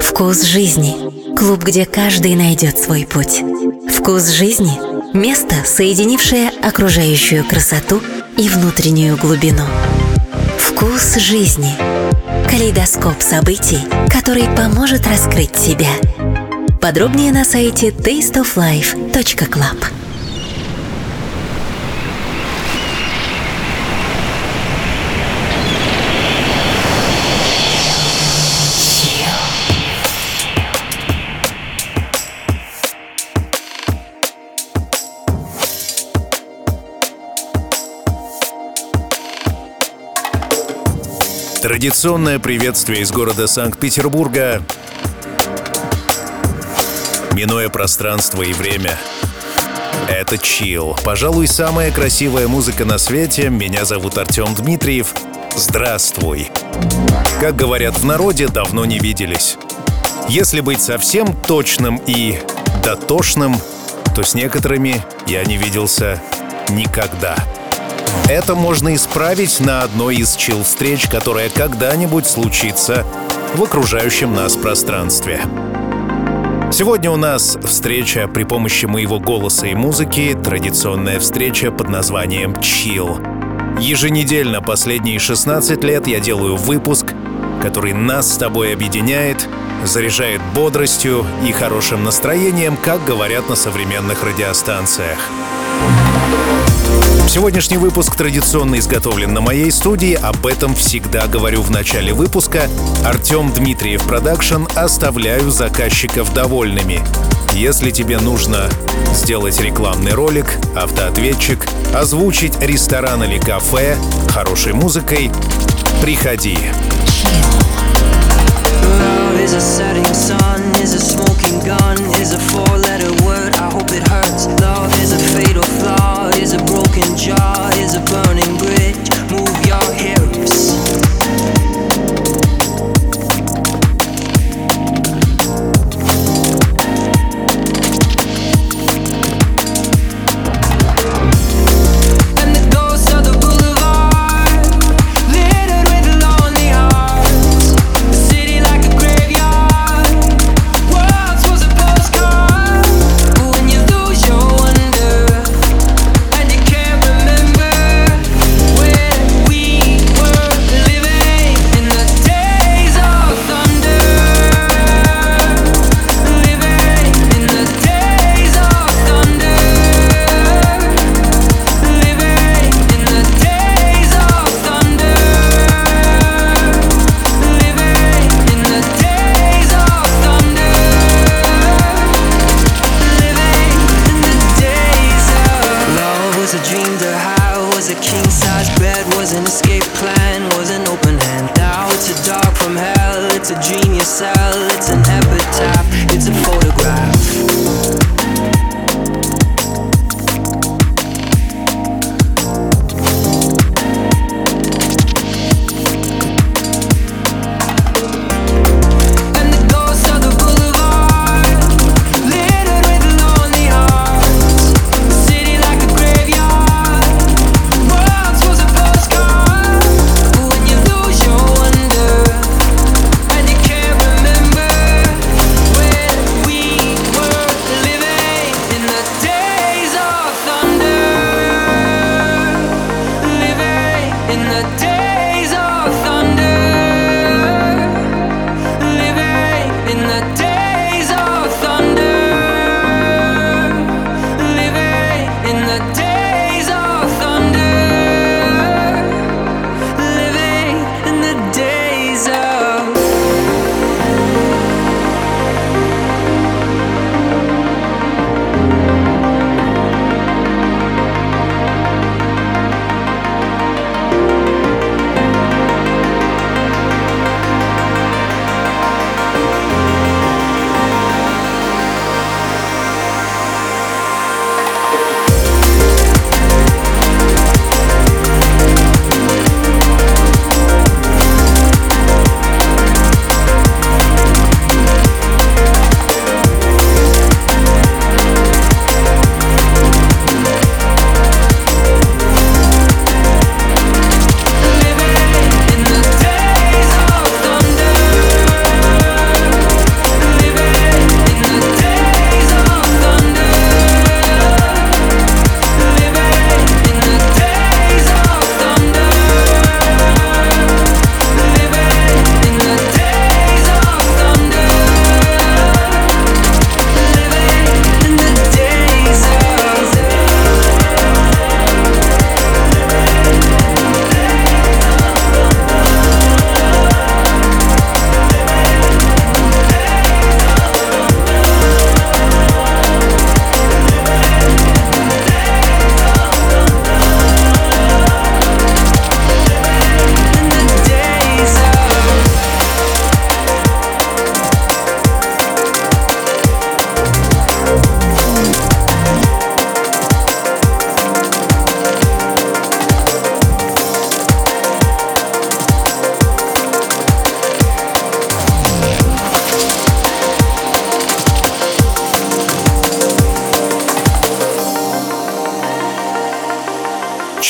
Вкус жизни – клуб, где каждый найдет свой путь. Вкус жизни – место, соединившее окружающую красоту и внутреннюю глубину. Вкус жизни – калейдоскоп событий, который поможет раскрыть себя. Подробнее на сайте tasteoflife.club. Традиционное приветствие из города Санкт-Петербурга. Минуя пространство и время. Это чил. Пожалуй, самая красивая музыка на свете. Меня зовут Артем Дмитриев. Здравствуй. Как говорят в народе, давно не виделись. Если быть совсем точным и дотошным, то с некоторыми я не виделся никогда. Это можно исправить на одной из чил-встреч, которая когда-нибудь случится в окружающем нас пространстве. Сегодня у нас встреча при помощи моего голоса и музыки, традиционная встреча под названием «Чил». Еженедельно последние 16 лет я делаю выпуск, который нас с тобой объединяет, заряжает бодростью и хорошим настроением, как говорят на современных радиостанциях. Сегодняшний выпуск традиционно изготовлен на моей студии. Об этом всегда говорю в начале выпуска. Артем Дмитриев Production оставляю заказчиков довольными. Если тебе нужно сделать рекламный ролик, автоответчик, озвучить ресторан или кафе хорошей музыкой, приходи. Is is a jaw, is a burning bridge.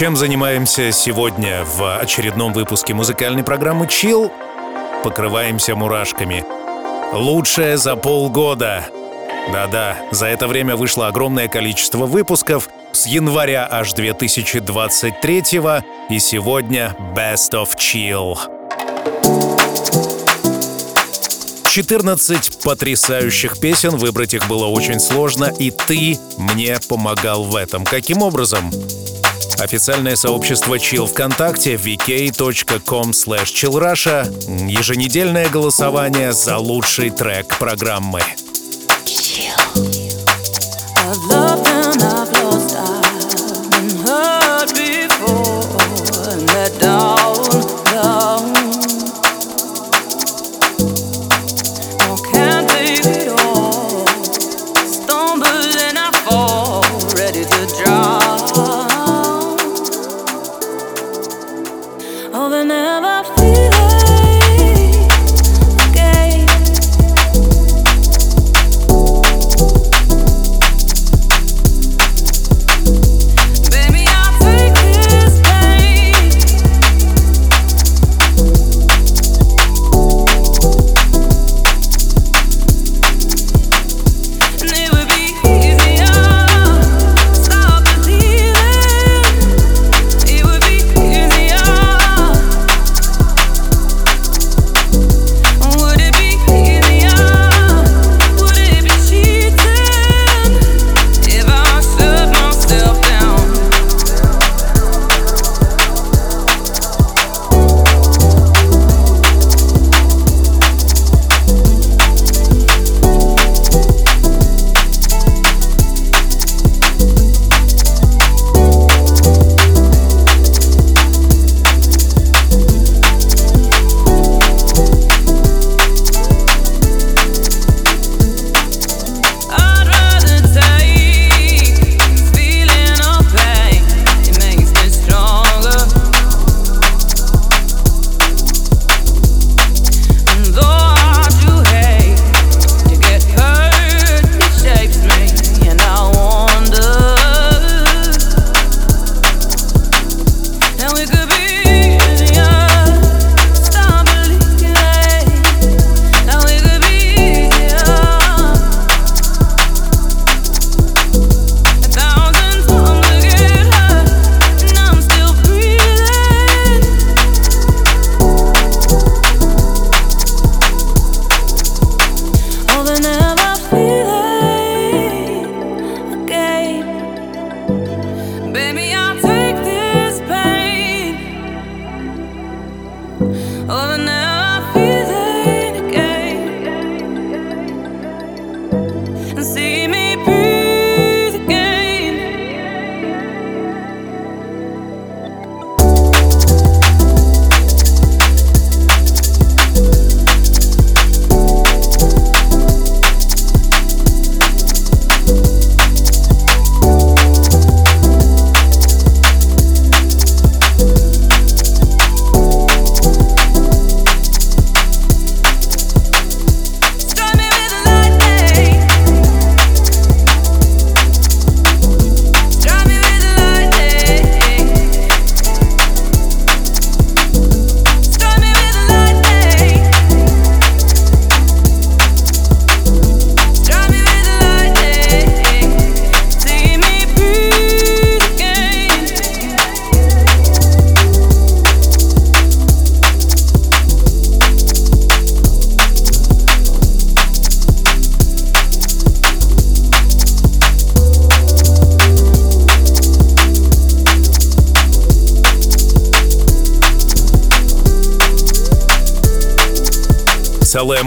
Чем занимаемся сегодня в очередном выпуске музыкальной программы Chill? Покрываемся мурашками. Лучшее за полгода. Да-да, за это время вышло огромное количество выпусков с января аж 2023 и сегодня Best of Chill. 14 потрясающих песен, выбрать их было очень сложно, и ты мне помогал в этом. Каким образом? Официальное сообщество Chill ВКонтакте vk.com chillrusha Еженедельное голосование за лучший трек программы.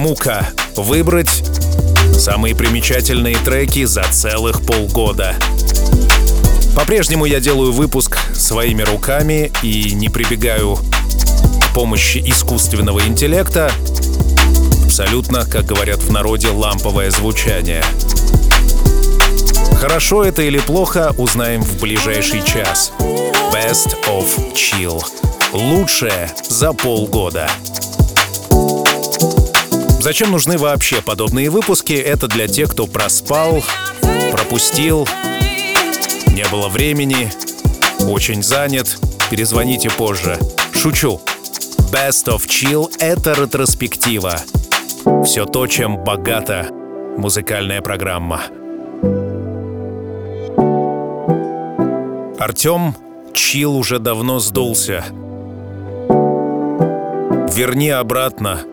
Мука — выбрать самые примечательные треки за целых полгода. По-прежнему я делаю выпуск своими руками и не прибегаю к помощи искусственного интеллекта. Абсолютно, как говорят в народе, ламповое звучание. Хорошо это или плохо, узнаем в ближайший час. Best of Chill. Лучшее за полгода. Зачем нужны вообще подобные выпуски? Это для тех, кто проспал, пропустил, не было времени очень занят, перезвоните позже. Шучу. Best of Chill — это ретроспектива. Все то, чем богата музыкальная программа. Артем Чил уже давно сдулся. Верни обратно.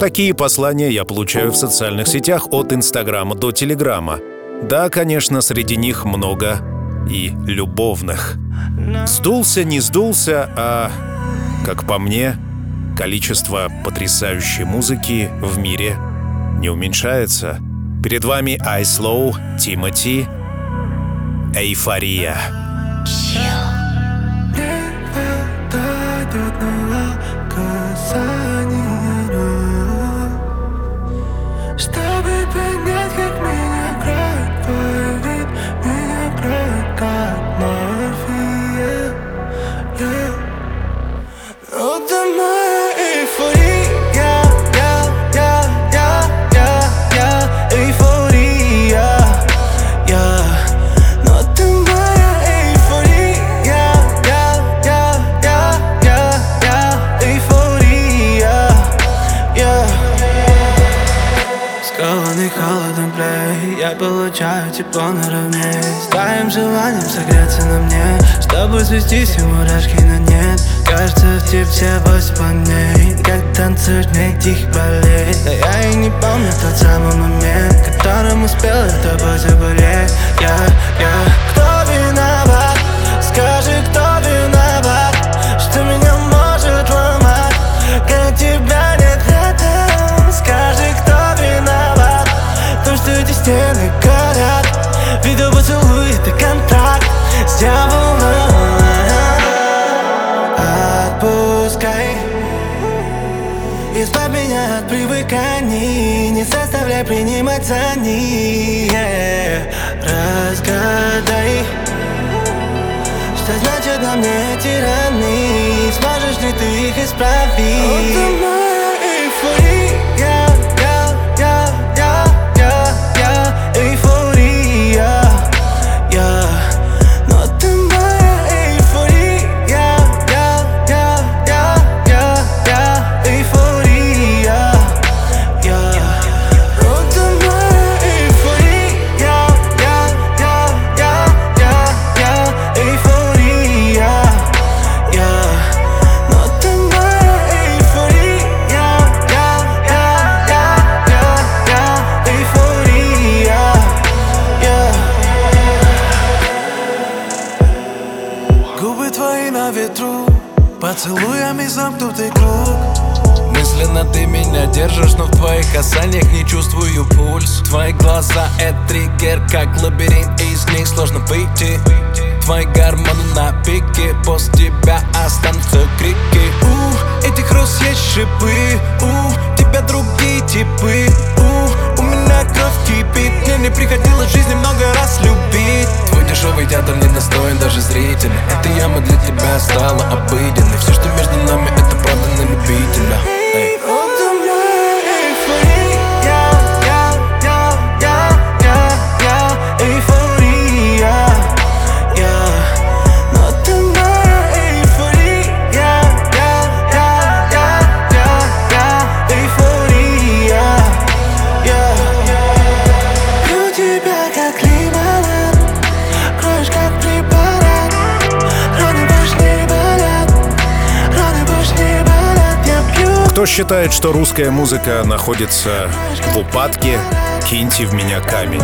Такие послания я получаю в социальных сетях от Инстаграма до Телеграма. Да, конечно, среди них много и любовных. Сдулся, не сдулся, а, как по мне, количество потрясающей музыки в мире не уменьшается. Перед вами iSlow, Тимати, Эйфория. Чтобы понять, как меня грает твой вид Меня грает как морфия yeah. Получаю тепло наравне С твоим желанием согреться на мне. Чтобы свестись и мурашки на нет. Кажется, в тебе все восемь планет Как танцуешь мне тихих болей Да я и не помню тот самый момент Которым успел я тобой заболеть. Я, я Кто виноват? С дьяволом Отпускай. Избавь меня от привыканий. Не заставляй принимать за них Разгадай. Что значит на мне эти раны Сможешь ли ты их исправить? Как лабиринт, из них сложно выйти. Твои гормоны на пике, после тебя останутся крики. У, этих роз есть шипы, у, тебя другие типы. У, у меня кровь кипит, мне не приходилось в жизни много раз любить. Дешевый театр не достоин даже зрителя. Эта яма для тебя стала обыденной. Все, что между нами, это правда на любителя Кто считает, что русская музыка находится в упадке, киньте в меня камень.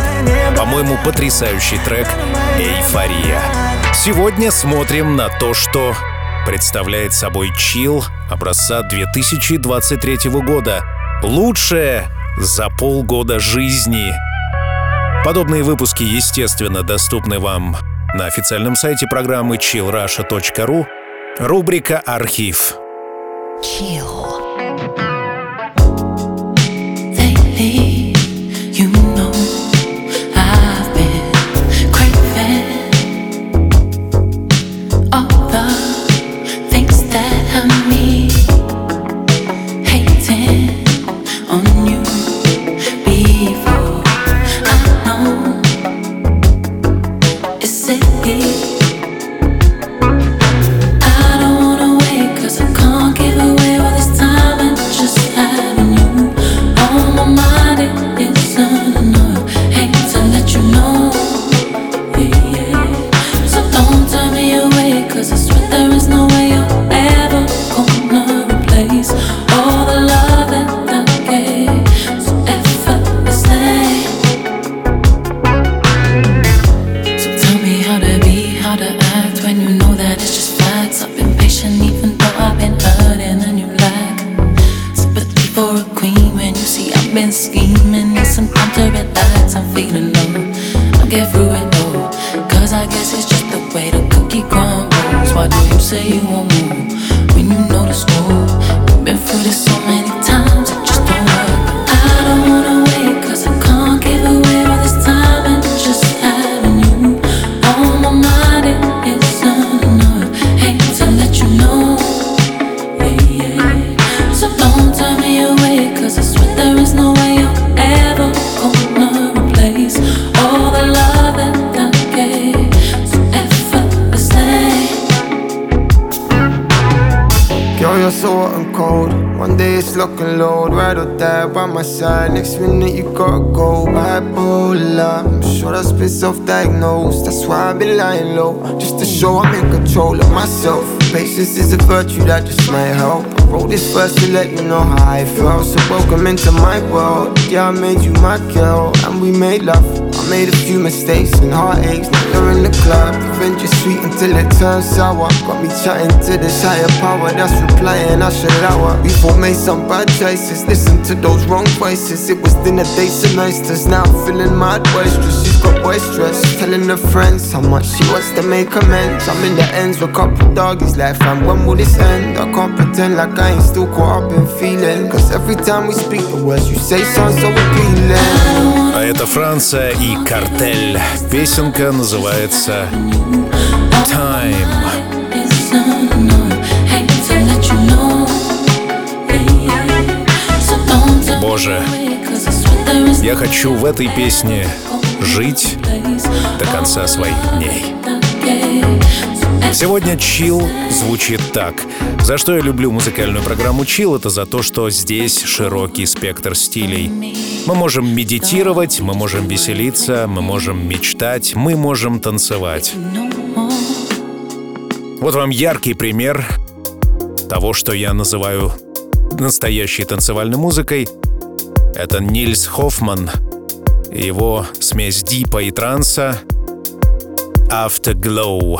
По-моему, потрясающий трек «Эйфория». Сегодня смотрим на то, что представляет собой чил образца 2023 года. Лучшее за полгода жизни. Подобные выпуски, естественно, доступны вам на официальном сайте программы chillrusha.ru. Рубрика «Архив». Chill. Thank you. My side. Next minute you gotta go bipolar. I'm sure that's been self-diagnosed. That's why I've been lying low, just to show I'm in control of myself. Patience is a virtue that just might help. I wrote this verse to let you know how I felt. So welcome into my world. Yeah, I made you my girl, and we made love. Made a few mistakes and heartaches. Now you're in the club, revenge is sweet until it turns sour. Got me chatting to this higher power that's replying. I should allow We both made some bad choices. Listen to those wrong voices. It was dinner dates and oysters. Now I'm feeling mad boisterous. Got boisterous, telling her friends how much she wants to make amends. I'm in the ends with couple doggies. Like, fam, when will this end? I can't pretend like I ain't still caught up in feeling. Cause every time we speak, the words you say sound so appealing. А это Франция и Картель. Песенка называется Time. Боже, я хочу в этой песне жить до конца своих дней. Сегодня чил звучит так. За что я люблю музыкальную программу чил, это за то, что здесь широкий спектр стилей. Мы можем медитировать, мы можем веселиться, мы можем мечтать, мы можем танцевать. Вот вам яркий пример того, что я называю настоящей танцевальной музыкой. Это Нильс Хоффман, его смесь дипа и транса Afterglow.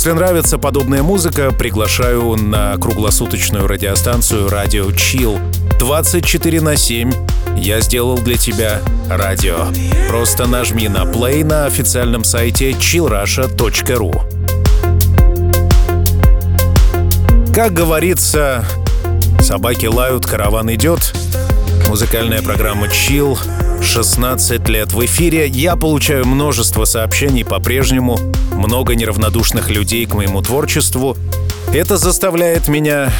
Если нравится подобная музыка, приглашаю на круглосуточную радиостанцию «Радио Chill». 24 на 7 я сделал для тебя радио. Просто нажми на play на официальном сайте chillrusha.ru. Как говорится, собаки лают, караван идет. Музыкальная программа Chill 16 лет в эфире. Я получаю множество сообщений по-прежнему, много неравнодушных людей к моему творчеству. Это заставляет меня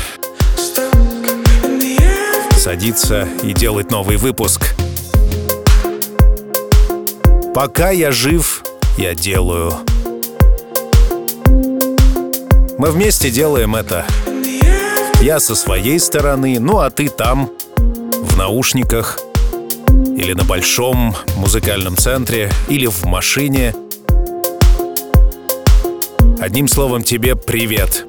садиться и делать новый выпуск. Пока я жив, я делаю. Мы вместе делаем это. Я со своей стороны, ну а ты там, в наушниках — или на большом музыкальном центре, или в машине. Одним словом, тебе привет.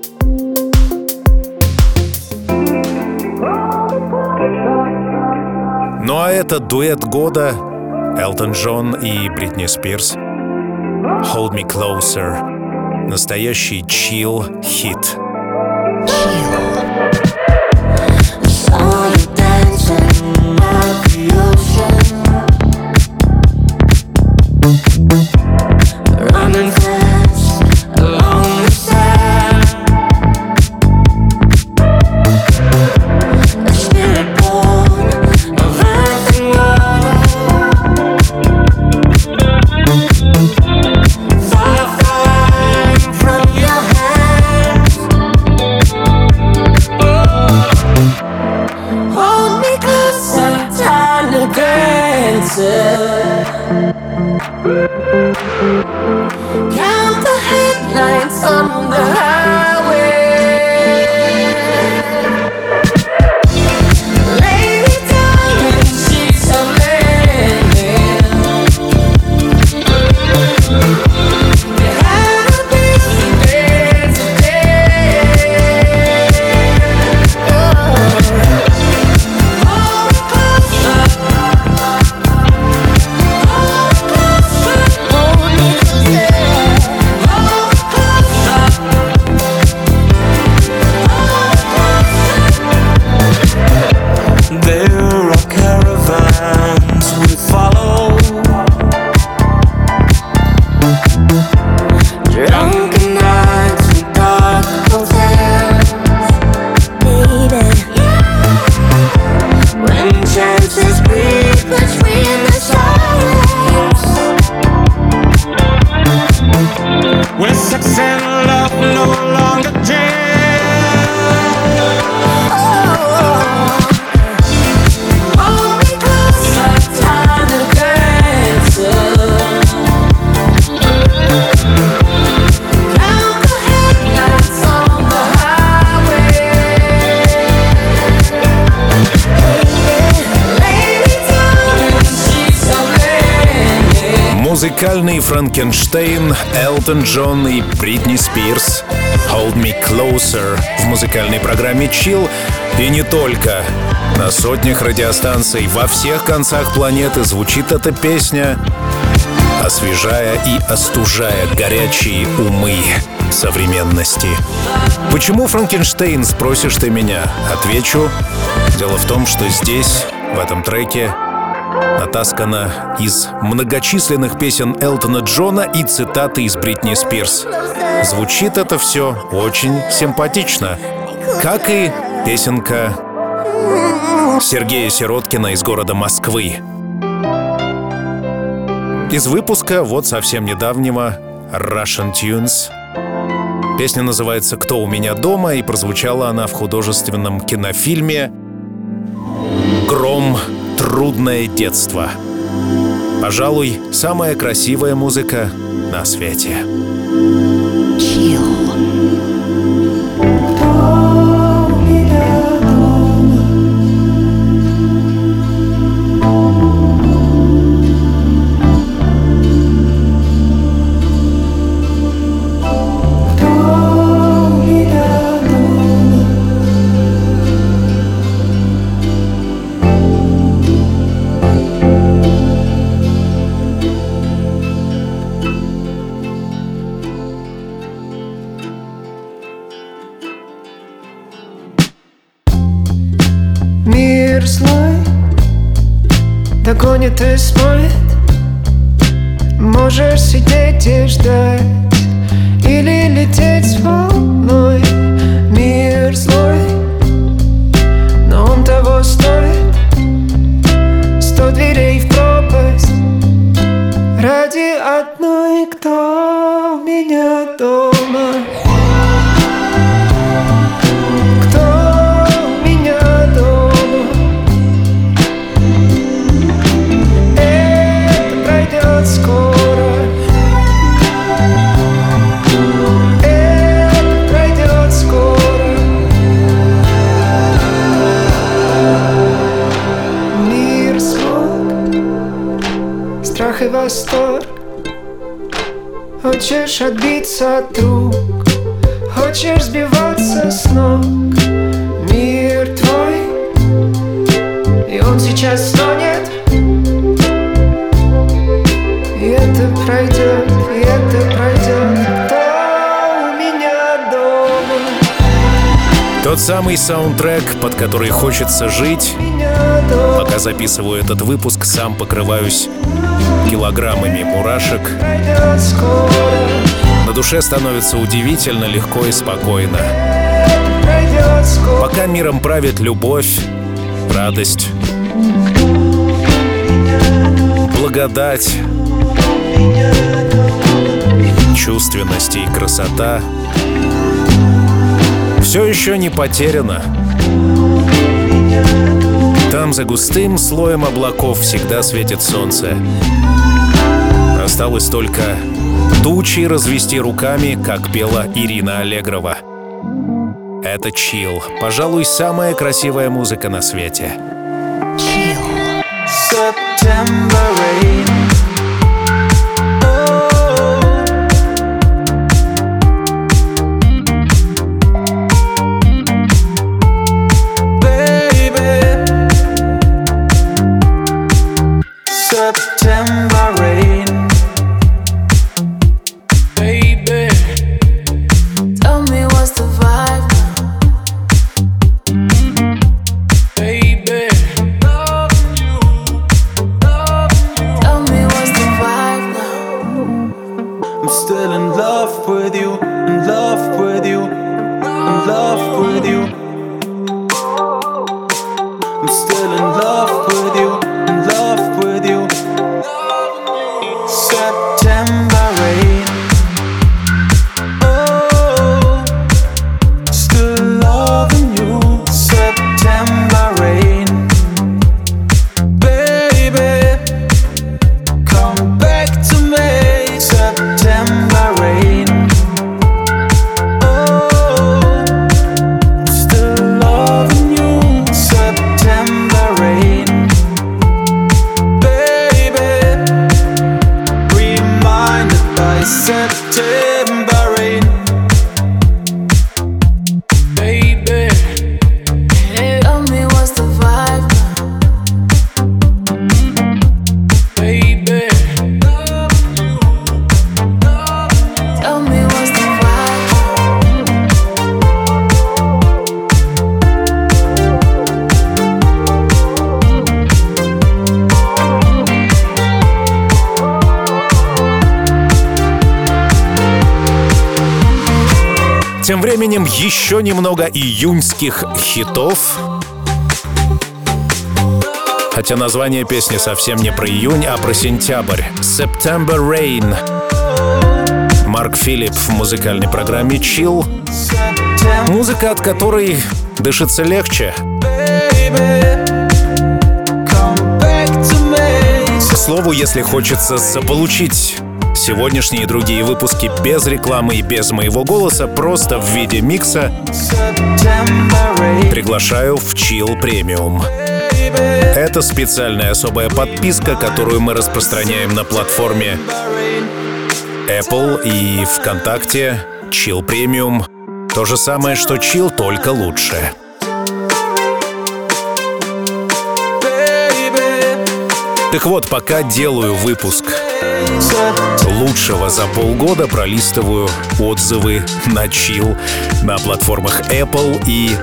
Ну а это дуэт года Элтон Джон и Бритни Спирс. Hold Me Closer. Настоящий chill Элтон Джон и Бритни Спирс. Hold Me Closer в музыкальной программе Chill. И не только. На сотнях радиостанций во всех концах планеты звучит эта песня, освежая и остужая горячие умы современности. Почему Франкенштейн, спросишь ты меня? Отвечу. Дело в том, что здесь, в этом треке, натаскана из многочисленных песен Элтона Джона и цитаты из Бритни Спирс. Звучит это все очень симпатично, как и песенка Сергея Сироткина из города Москвы. Из выпуска вот совсем недавнего Russian Tunes. Песня называется «Кто у меня дома» и прозвучала она в художественном кинофильме «Гром трудное детство. Пожалуй, самая красивая музыка на свете. Chill. И смоет Можешь сидеть и ждать Или лететь с от рук Хочешь сбиваться с ног? Мир твой. И он сейчас стонет. И это пройдет, и это пройдет. Кто у меня дома. Тот самый саундтрек, под который хочется жить. Пока записываю этот выпуск, сам покрываюсь килограммами мурашек. На душе становится удивительно легко и спокойно. Пока миром правит любовь, радость, благодать, чувственность и красота все еще не потеряно. Там за густым слоем облаков всегда светит солнце. Осталось только тучи развести руками, как пела Ирина Аллегрова. Это чил. Пожалуй, самая красивая музыка на свете. September rain. Oh. September rain. Июньских хитов. Хотя название песни совсем не про июнь, а про сентябрь. September Rain. Марк Филипп в музыкальной программе Chill. Музыка, от которой дышится легче. К слову, если хочется заполучить сегодняшние и другие выпуски без рекламы и без моего голоса, просто в виде микса, приглашаю в Chill Premium. Это специальная особая подписка, которую мы распространяем на платформе Apple и ВКонтакте. Chill Premium. То же самое, что Chill, только лучше. Так вот, пока делаю выпуск лучшего за полгода, пролистываю отзывы на Chill на платформах Apple и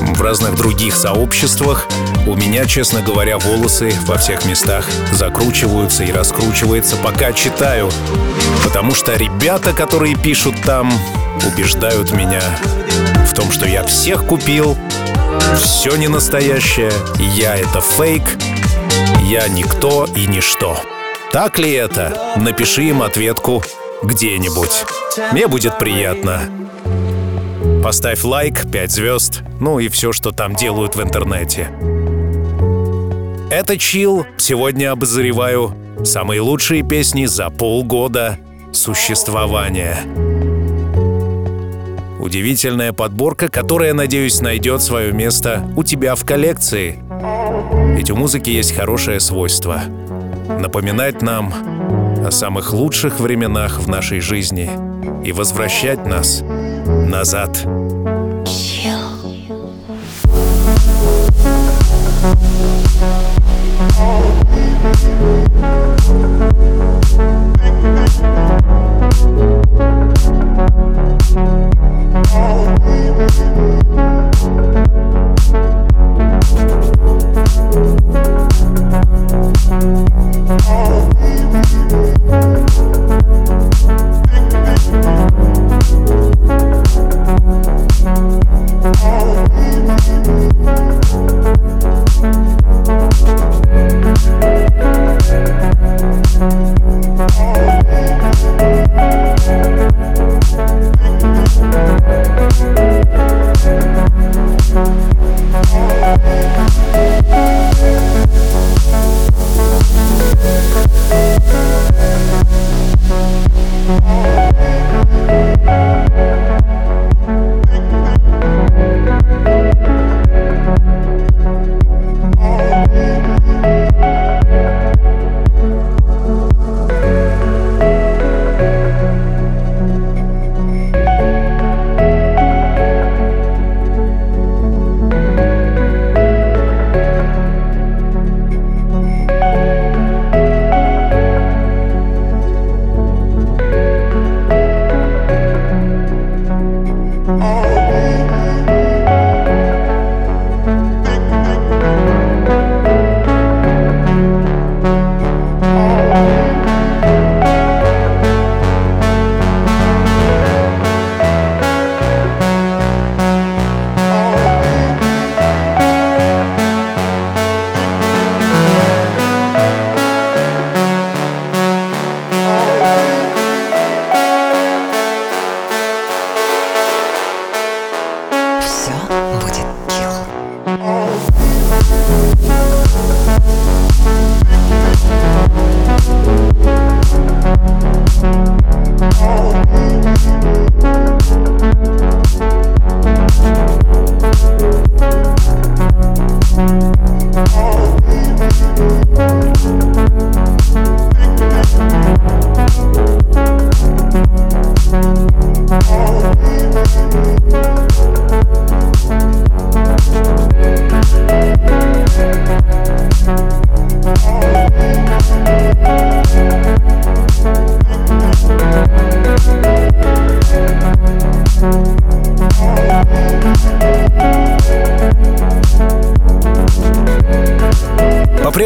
в разных других сообществах, у меня, честно говоря, волосы во всех местах закручиваются и раскручиваются, пока читаю. Потому что ребята, которые пишут там, убеждают меня в том, что я всех купил, все не настоящее, я это фейк, я никто и ничто. Так ли это? Напиши им ответку где-нибудь. Мне будет приятно. Поставь лайк, 5 звезд, ну и все, что там делают в интернете. Это Чил. Сегодня обозреваю самые лучшие песни за полгода существования. Удивительная подборка, которая, надеюсь, найдет свое место у тебя в коллекции. Ведь у музыки есть хорошее свойство — напоминать нам о самых лучших временах в нашей жизни и возвращать нас назад.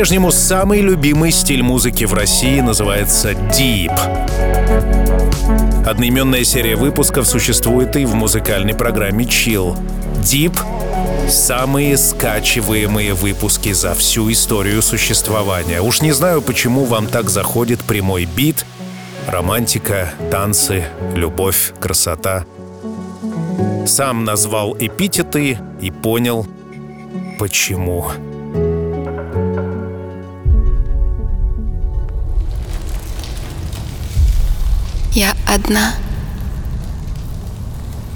По-прежнему самый любимый стиль музыки в России называется Deep. Одноименная серия выпусков существует и в музыкальной программе Chill. Deep — самые скачиваемые выпуски за всю историю существования. Уж не знаю, почему вам так заходит прямой бит, романтика, танцы, любовь, красота. Сам назвал эпитеты и понял, почему. Я одна,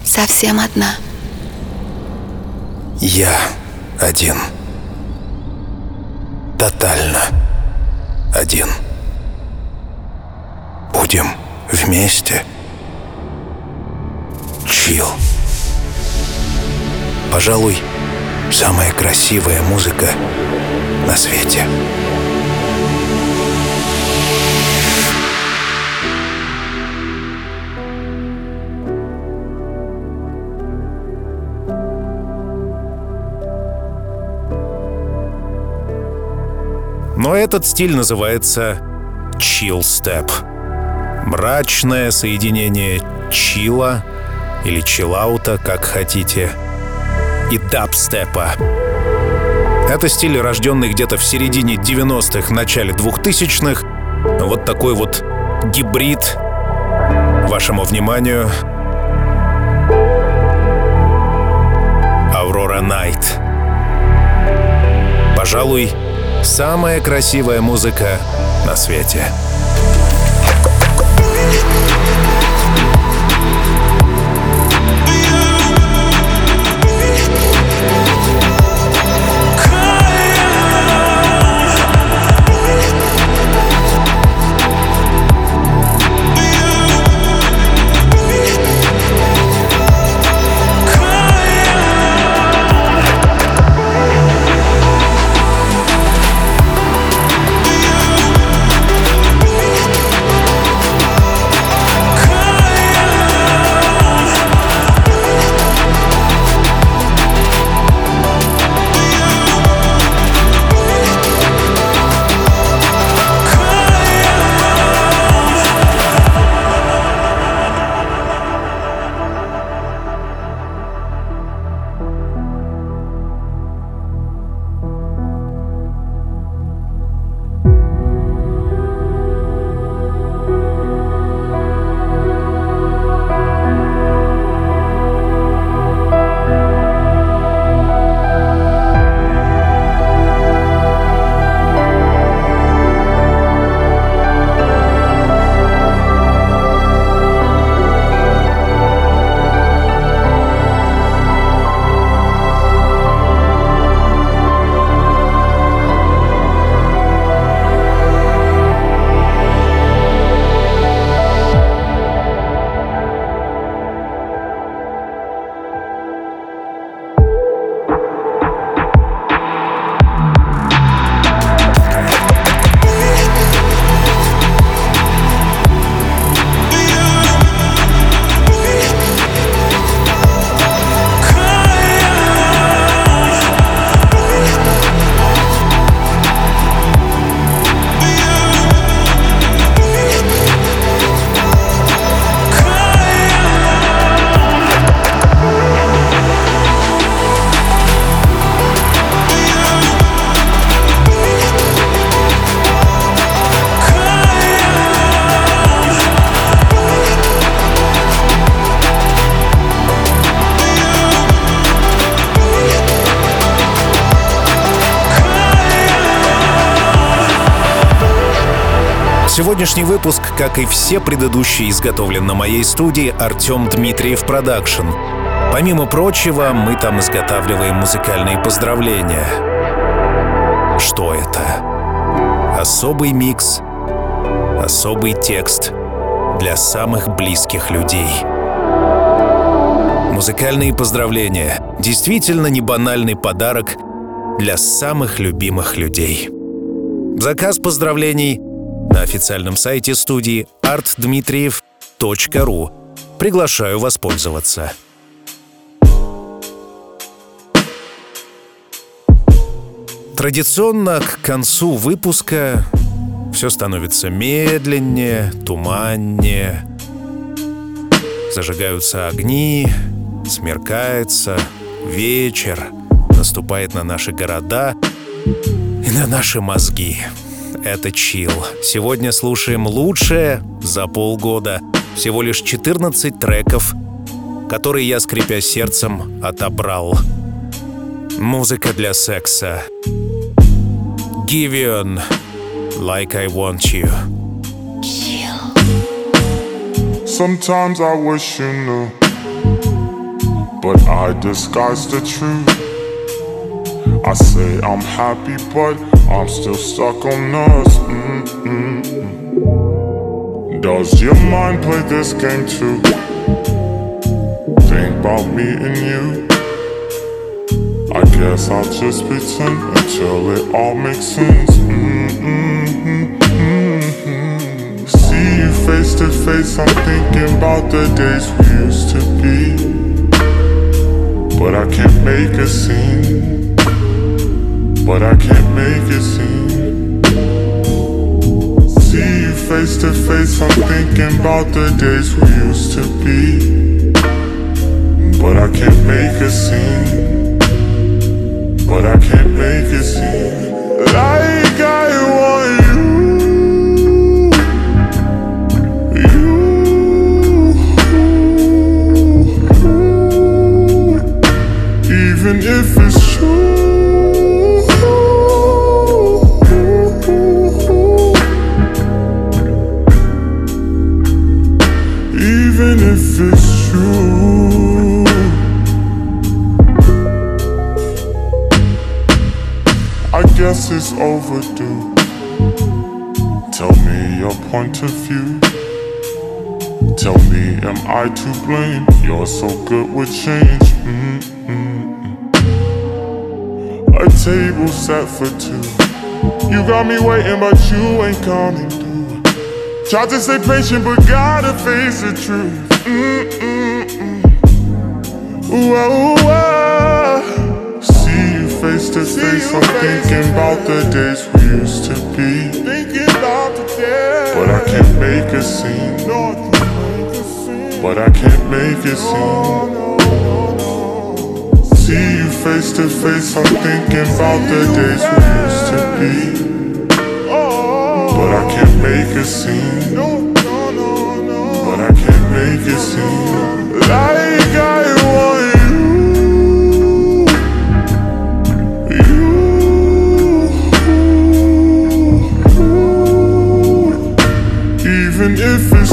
совсем одна. Я один. Тотально один. Будем вместе. Чил. Пожалуй, самая красивая музыка на свете. Но этот стиль называется chill step. Мрачное соединение чила или чиллаута, как хотите, и дабстепа. Это стиль, рожденный где-то в середине 90-х, начале 2000-х. Вот такой вот гибрид. Вашему вниманию Aurora Night. Пожалуй, самая красивая музыка на свете. Сегодняшний выпуск, как и все предыдущие, изготовлен на моей студии Артем Дмитриев Production. Помимо прочего, мы там изготавливаем музыкальные поздравления. Что это? Особый микс, особый текст для самых близких людей. Музыкальные поздравления — действительно не банальный подарок для самых любимых людей. Заказ поздравлений — на официальном сайте студии artdmitriev.ru. Приглашаю воспользоваться. Традиционно к концу выпуска все становится медленнее, туманнее. Зажигаются огни, смеркается, вечер наступает на наши города и на наши мозги это чил. Сегодня слушаем лучшее за полгода. Всего лишь 14 треков, которые я, скрипя сердцем, отобрал. Музыка для секса. Giveon, Like I Want You. Sometimes I wish you knew, but I disguise the truth. I say I'm happy, but I'm still stuck on us. Mm. Does your mind play this game too? Think about me and you. I guess I'll just pretend until it all makes sense. See you face to face, I'm thinking about the days we used to be. But I can't make a scene but I can't make it seem See you face to face, I'm thinking about the days we used to be. But I can't make a scene. But I can't make a scene. Like I want you. You. Even if it's even if it's true. I guess it's overdue. Tell me your point of view. Tell me, am I to blame? You're so good with change. Mm-mm-mm. A table set for two. You got me waiting, but you ain't coming Tried to stay patient, but gotta face the truth. Mm-mm-mm. Whoa, ah, ah. whoa. See you face to face. I'm thinking about the days we used to be. Thinking about the days. But I can't make a scene. But I can't make a scene. See you face to face. I'm thinking about the days we used to be. But I can't make a scene make it seem like I want you, you. Even if it's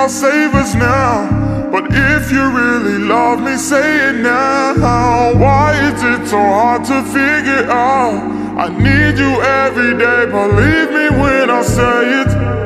I'll save us now. But if you really love me, say it now. Why is it so hard to figure out? I need you every day, believe me when I say it.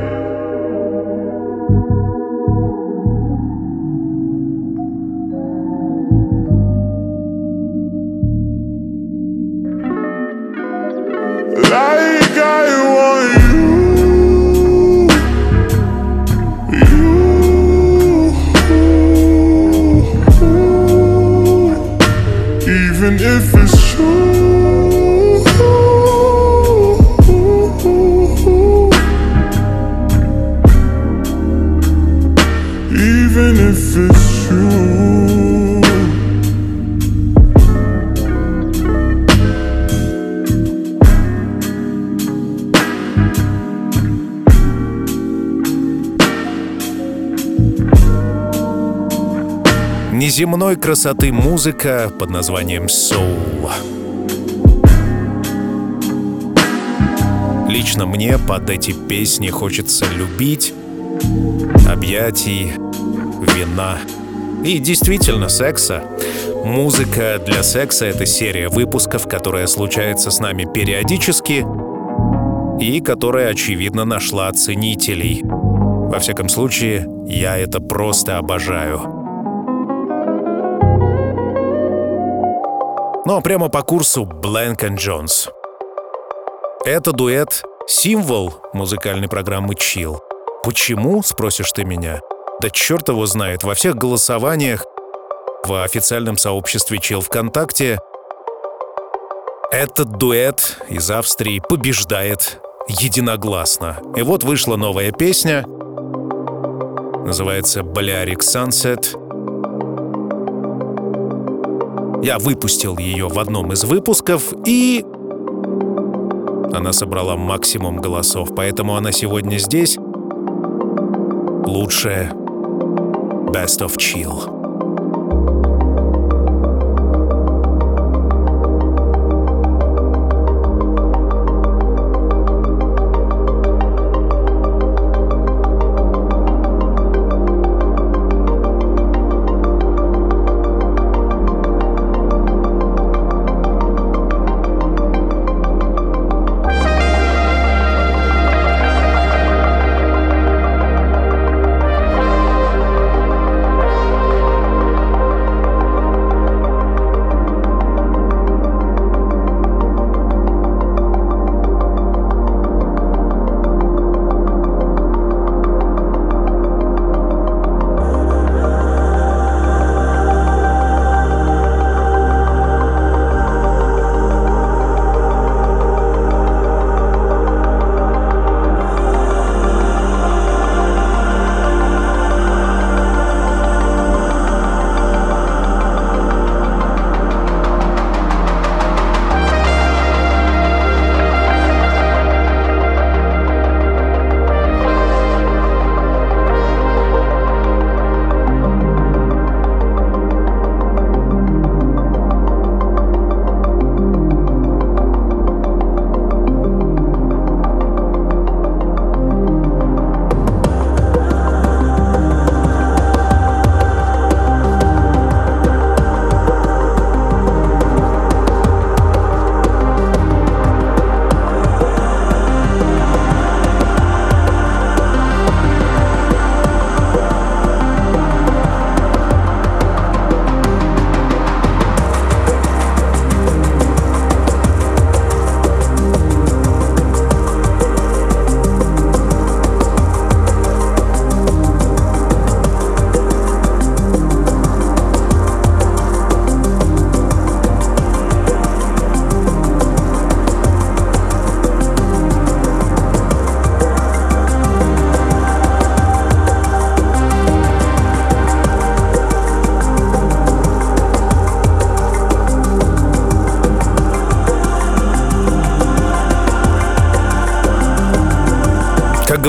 Неземной красоты музыка под названием Soul. Лично мне под эти песни хочется любить, объятий, вина и действительно секса. Музыка для секса — это серия выпусков, которая случается с нами периодически и которая, очевидно, нашла ценителей. Во всяком случае, я это просто обожаю. Но прямо по курсу Blank and Jones. Это дуэт — символ музыкальной программы Chill. Почему, спросишь ты меня? Да черт его знает, во всех голосованиях, в официальном сообществе Chill ВКонтакте этот дуэт из Австрии побеждает единогласно. И вот вышла новая песня, называется «Balearic Sunset», я выпустил ее в одном из выпусков, и она собрала максимум голосов, поэтому она сегодня здесь. Лучшая Best of Chill.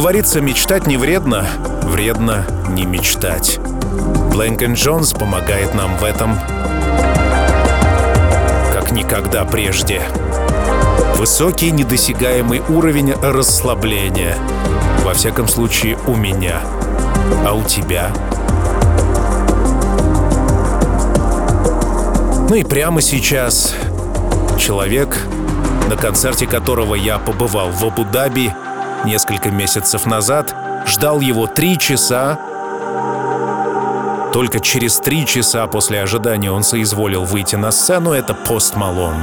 Говорится, мечтать не вредно, вредно не мечтать. Блэнкен Джонс помогает нам в этом как никогда прежде. Высокий недосягаемый уровень расслабления. Во всяком случае, у меня. А у тебя? Ну и прямо сейчас человек, на концерте которого я побывал в Абу-Даби несколько месяцев назад, ждал его три часа. Только через три часа после ожидания он соизволил выйти на сцену. Это Пост Малон.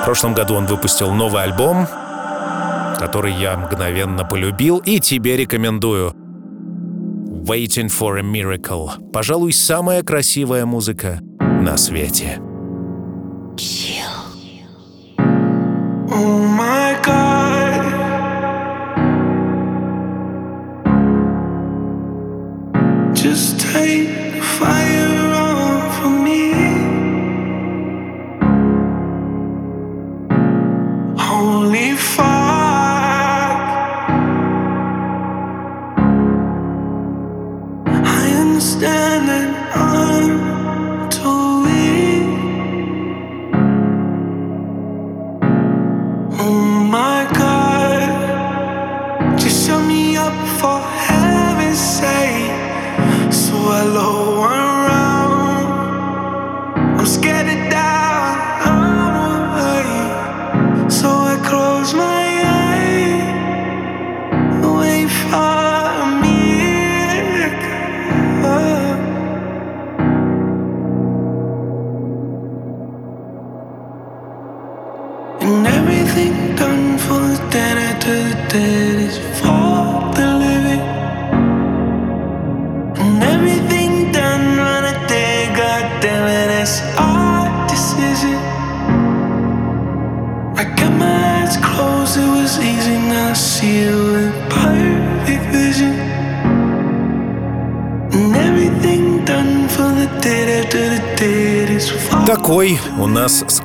В прошлом году он выпустил новый альбом, который я мгновенно полюбил и тебе рекомендую. Waiting for a Miracle. Пожалуй, самая красивая музыка на свете.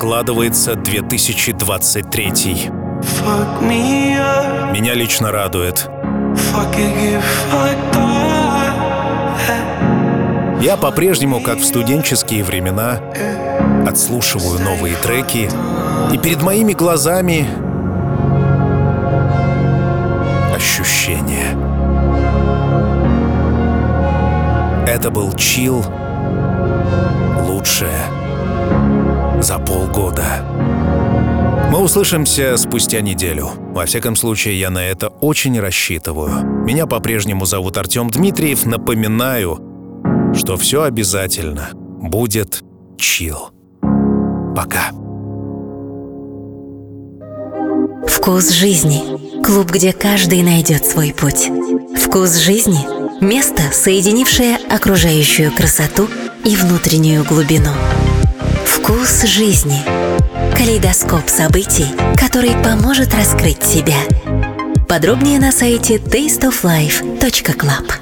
Складывается 2023. Fuck me up, Меня лично радует. Я по-прежнему, как в студенческие времена, отслушиваю новые треки, и перед моими глазами ощущения. Это был чил услышимся спустя неделю. Во всяком случае, я на это очень рассчитываю. Меня по-прежнему зовут Артем Дмитриев. Напоминаю, что все обязательно будет чил. Пока. Вкус жизни. Клуб, где каждый найдет свой путь. Вкус жизни – место, соединившее окружающую красоту и внутреннюю глубину. Вкус жизни. Калейдоскоп событий, который поможет раскрыть себя. Подробнее на сайте tasteoflife.club.